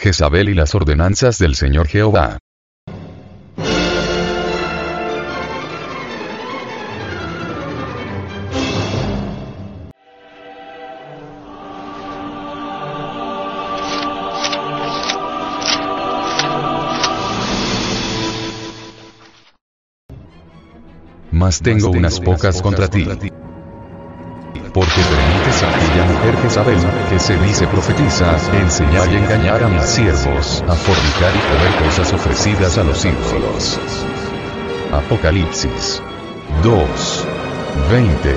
Jezabel y las ordenanzas del Señor Jehová. Mas tengo unas pocas contra ti porque permites a aquella mujer Jezabel, que se dice profetiza, enseñar y engañar a mis siervos, a fornicar y comer cosas ofrecidas a los ídolos. Apocalipsis 2. 20.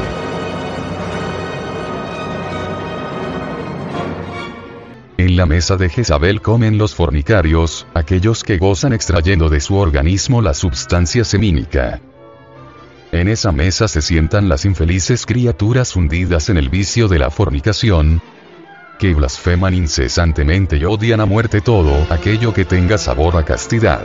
En la mesa de Jezabel comen los fornicarios, aquellos que gozan extrayendo de su organismo la substancia semínica. En esa mesa se sientan las infelices criaturas hundidas en el vicio de la fornicación, que blasfeman incesantemente y odian a muerte todo aquello que tenga sabor a castidad.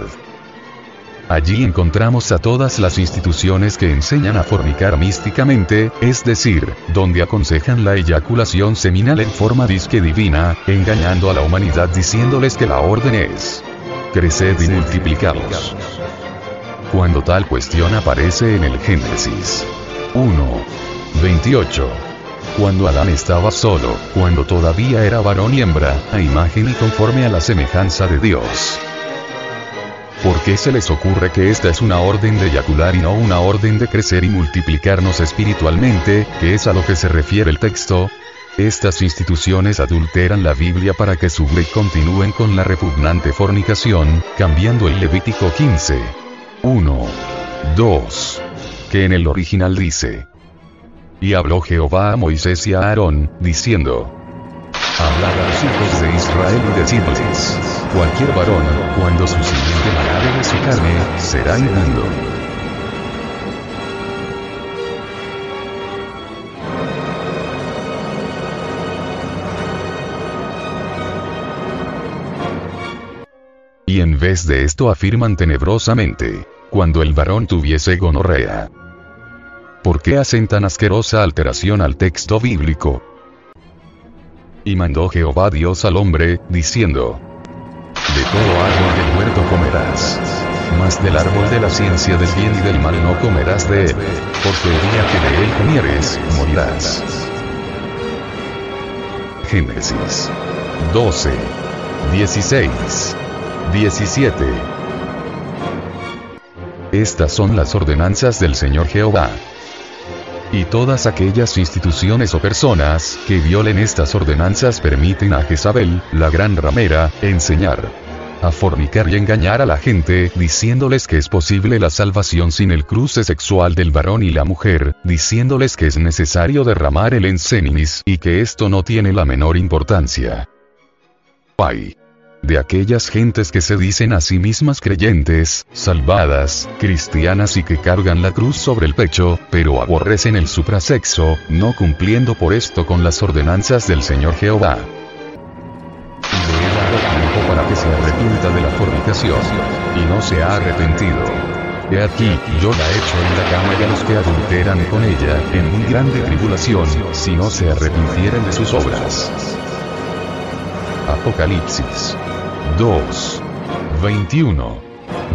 Allí encontramos a todas las instituciones que enseñan a fornicar místicamente, es decir, donde aconsejan la eyaculación seminal en forma disque divina, engañando a la humanidad diciéndoles que la orden es creced y multiplicaros cuando tal cuestión aparece en el Génesis 1. 28. Cuando Adán estaba solo, cuando todavía era varón y hembra, a imagen y conforme a la semejanza de Dios. ¿Por qué se les ocurre que esta es una orden de eyacular y no una orden de crecer y multiplicarnos espiritualmente, que es a lo que se refiere el texto? Estas instituciones adulteran la Biblia para que su ley continúen con la repugnante fornicación, cambiando el Levítico 15. 1. 2. Que en el original dice. Y habló Jehová a Moisés y a Aarón, diciendo. Hablad a los hijos de Israel y decidles. Cualquier varón, cuando su siguiente manade de su carne, será inmundo. Vez de esto afirman tenebrosamente, cuando el varón tuviese gonorrea. ¿Por qué hacen tan asquerosa alteración al texto bíblico? Y mandó Jehová Dios al hombre, diciendo, De todo árbol del huerto comerás, mas del árbol de la ciencia del bien y del mal no comerás de él, porque el día que de él comieres, morirás. Génesis 12, 16. 17. Estas son las ordenanzas del Señor Jehová. Y todas aquellas instituciones o personas que violen estas ordenanzas permiten a Jezabel, la gran ramera, enseñar a fornicar y engañar a la gente, diciéndoles que es posible la salvación sin el cruce sexual del varón y la mujer, diciéndoles que es necesario derramar el encéninis y que esto no tiene la menor importancia. Pai de aquellas gentes que se dicen a sí mismas creyentes, salvadas, cristianas y que cargan la cruz sobre el pecho, pero aborrecen el suprasexo, no cumpliendo por esto con las ordenanzas del Señor Jehová. Y le he dado tiempo para que se arrepienta de la fornicación, y no se ha arrepentido. He aquí, yo la echo en la cama y a los que adulteran con ella, en muy grande tribulación, si no se arrepintieren de sus obras. Apocalipsis 2. 21.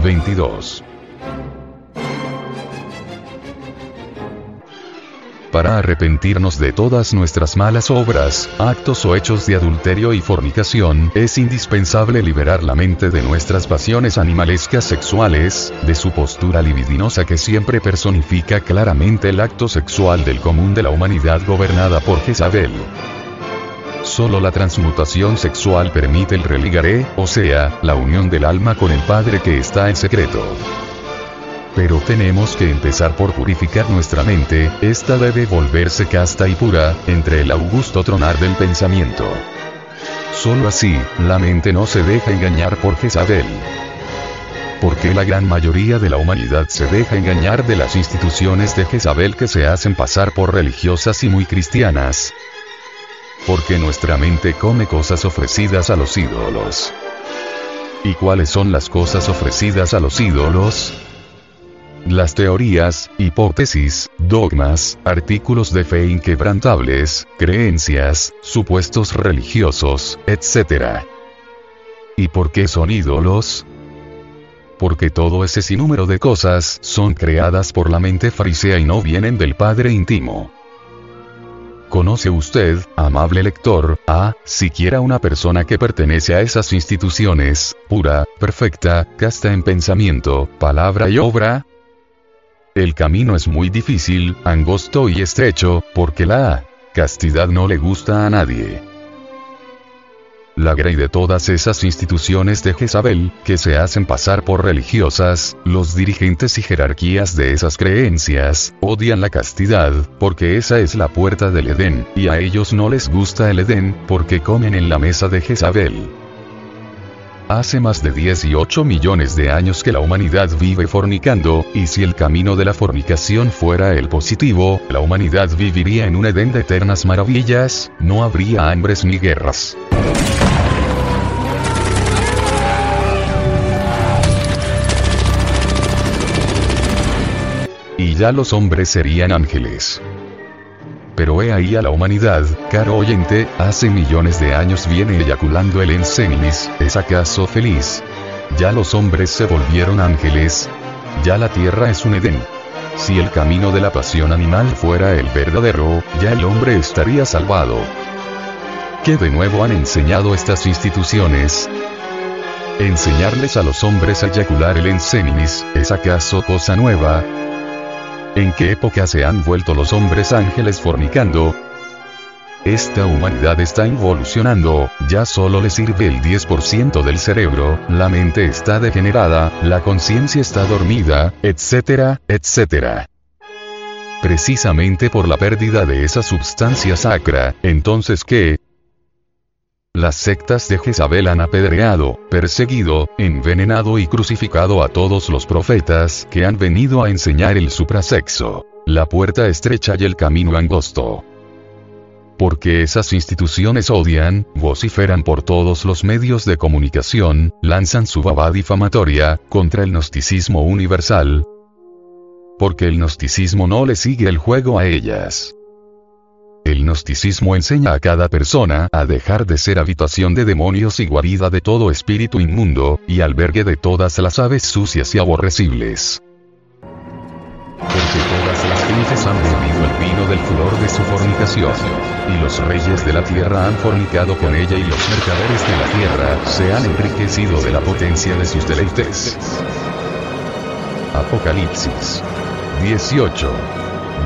22. Para arrepentirnos de todas nuestras malas obras, actos o hechos de adulterio y fornicación, es indispensable liberar la mente de nuestras pasiones animalescas sexuales, de su postura libidinosa que siempre personifica claramente el acto sexual del común de la humanidad gobernada por Jezabel. Solo la transmutación sexual permite el religaré, o sea, la unión del alma con el Padre que está en secreto. Pero tenemos que empezar por purificar nuestra mente, esta debe volverse casta y pura, entre el augusto tronar del pensamiento. Solo así, la mente no se deja engañar por Jezabel. Porque la gran mayoría de la humanidad se deja engañar de las instituciones de Jezabel que se hacen pasar por religiosas y muy cristianas, porque nuestra mente come cosas ofrecidas a los ídolos. ¿Y cuáles son las cosas ofrecidas a los ídolos? Las teorías, hipótesis, dogmas, artículos de fe inquebrantables, creencias, supuestos religiosos, etc. ¿Y por qué son ídolos? Porque todo ese sinnúmero de cosas son creadas por la mente farisea y no vienen del Padre íntimo. ¿Conoce usted, amable lector, a, siquiera una persona que pertenece a esas instituciones, pura, perfecta, casta en pensamiento, palabra y obra? El camino es muy difícil, angosto y estrecho, porque la castidad no le gusta a nadie la grey de todas esas instituciones de Jezabel, que se hacen pasar por religiosas, los dirigentes y jerarquías de esas creencias, odian la castidad, porque esa es la puerta del Edén, y a ellos no les gusta el Edén, porque comen en la mesa de Jezabel. Hace más de 18 millones de años que la humanidad vive fornicando, y si el camino de la fornicación fuera el positivo, la humanidad viviría en un Edén de eternas maravillas, no habría hambres ni guerras. Ya los hombres serían ángeles. Pero he ahí a la humanidad, caro oyente, hace millones de años viene eyaculando el enseninis, ¿es acaso feliz? Ya los hombres se volvieron ángeles. Ya la tierra es un Edén. Si el camino de la pasión animal fuera el verdadero, ya el hombre estaría salvado. ¿Qué de nuevo han enseñado estas instituciones? Enseñarles a los hombres a eyacular el enseninis, ¿es acaso cosa nueva? ¿En qué época se han vuelto los hombres ángeles fornicando? Esta humanidad está involucionando, ya solo le sirve el 10% del cerebro, la mente está degenerada, la conciencia está dormida, etcétera, etcétera. Precisamente por la pérdida de esa sustancia sacra, entonces ¿qué? Las sectas de Jezabel han apedreado, perseguido, envenenado y crucificado a todos los profetas que han venido a enseñar el suprasexo, la puerta estrecha y el camino angosto. Porque esas instituciones odian, vociferan por todos los medios de comunicación, lanzan su baba difamatoria, contra el gnosticismo universal. Porque el gnosticismo no le sigue el juego a ellas. El gnosticismo enseña a cada persona a dejar de ser habitación de demonios y guarida de todo espíritu inmundo, y albergue de todas las aves sucias y aborrecibles. Porque todas las gentes han bebido el vino del furor de su fornicación. Y los reyes de la tierra han fornicado con ella y los mercaderes de la tierra se han enriquecido de la potencia de sus deleites. Apocalipsis 18.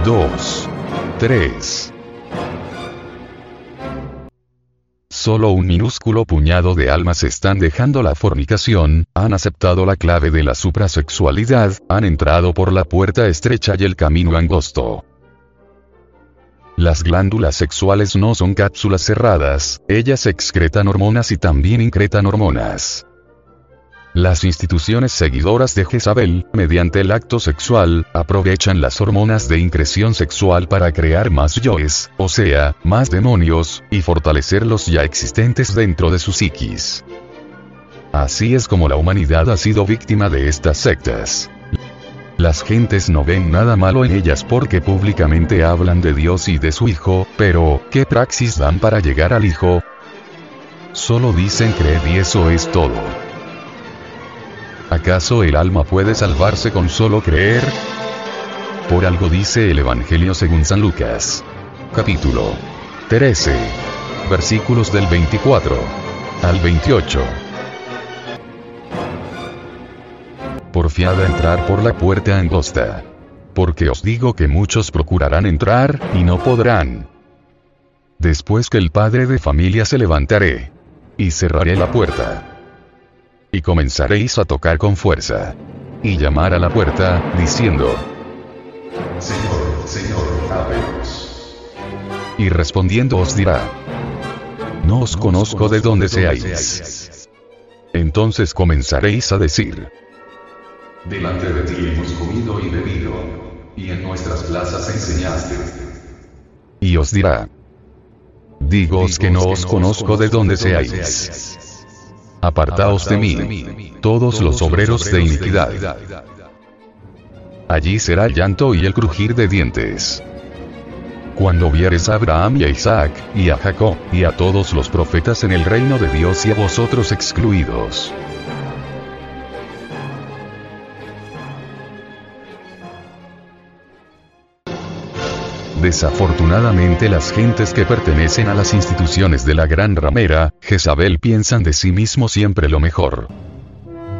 2. 3. Solo un minúsculo puñado de almas están dejando la fornicación, han aceptado la clave de la suprasexualidad, han entrado por la puerta estrecha y el camino angosto. Las glándulas sexuales no son cápsulas cerradas, ellas excretan hormonas y también incretan hormonas. Las instituciones seguidoras de Jezabel, mediante el acto sexual, aprovechan las hormonas de increción sexual para crear más yoes, o sea, más demonios, y fortalecer los ya existentes dentro de su psiquis. Así es como la humanidad ha sido víctima de estas sectas. Las gentes no ven nada malo en ellas porque públicamente hablan de Dios y de su Hijo, pero, ¿qué praxis dan para llegar al Hijo? Solo dicen creer y eso es todo. ¿Acaso el alma puede salvarse con solo creer? Por algo dice el Evangelio según San Lucas. Capítulo 13. Versículos del 24 al 28. Porfiada entrar por la puerta angosta. Porque os digo que muchos procurarán entrar, y no podrán. Después que el padre de familia se levantaré. Y cerraré la puerta y comenzaréis a tocar con fuerza. Y llamar a la puerta, diciendo, Señor, Señor, ábrenos. Y respondiendo os dirá, No os conozco de dónde seáis. Entonces comenzaréis a decir, Delante de ti hemos comido y bebido, y en nuestras plazas enseñaste. Y os dirá, Digoos que no os conozco de dónde seáis. Apartaos de mí, todos los obreros de iniquidad. Allí será el llanto y el crujir de dientes. cuando vieres a Abraham y a Isaac, y a Jacob, y a todos los profetas en el reino de Dios y a vosotros excluidos. Desafortunadamente las gentes que pertenecen a las instituciones de la gran ramera, Jezabel piensan de sí mismo siempre lo mejor.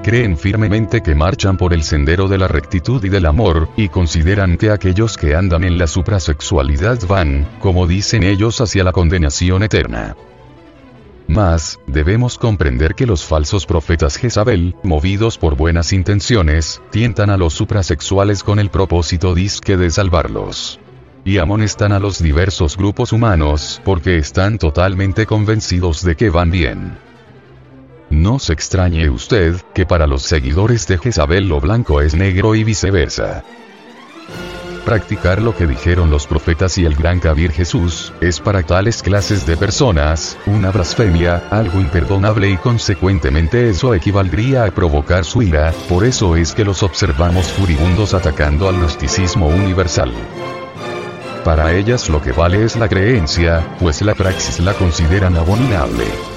Creen firmemente que marchan por el sendero de la rectitud y del amor, y consideran que aquellos que andan en la suprasexualidad van, como dicen ellos, hacia la condenación eterna. Mas, debemos comprender que los falsos profetas Jezabel, movidos por buenas intenciones, tientan a los suprasexuales con el propósito disque de salvarlos y amonestan a los diversos grupos humanos porque están totalmente convencidos de que van bien. No se extrañe usted, que para los seguidores de Jezabel lo blanco es negro y viceversa. Practicar lo que dijeron los profetas y el gran Kabir Jesús, es para tales clases de personas, una blasfemia, algo imperdonable y consecuentemente eso equivaldría a provocar su ira, por eso es que los observamos furibundos atacando al gnosticismo universal. Para ellas lo que vale es la creencia, pues la praxis la consideran abominable.